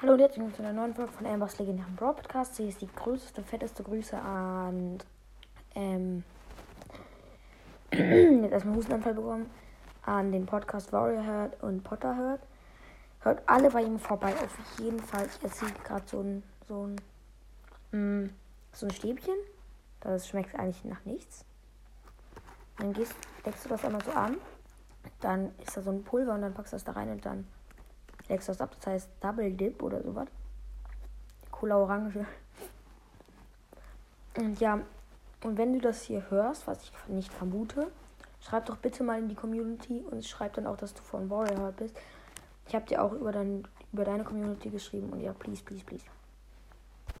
Hallo und herzlich willkommen zu einer neuen Folge von Ambers legendären Brawl Podcast. Hier ist die größte, fetteste Grüße an. Ähm. jetzt erstmal Hustenanfall bekommen. An den Podcast Warrior hört und Potter hört. Hört alle bei ihm vorbei, auf jeden Fall. Ich erzähle gerade so ein. So ein. Mm, so ein Stäbchen. Das schmeckt eigentlich nach nichts. Dann gehst, deckst du das einmal so an. Dann ist da so ein Pulver und dann packst du das da rein und dann das ab. Das heißt Double Dip oder sowas. Cola Orange. Und ja, und wenn du das hier hörst, was ich nicht vermute, schreib doch bitte mal in die Community und schreib dann auch, dass du von Warrior bist. Ich habe dir auch über, dein, über deine Community geschrieben und ja, please, please, please.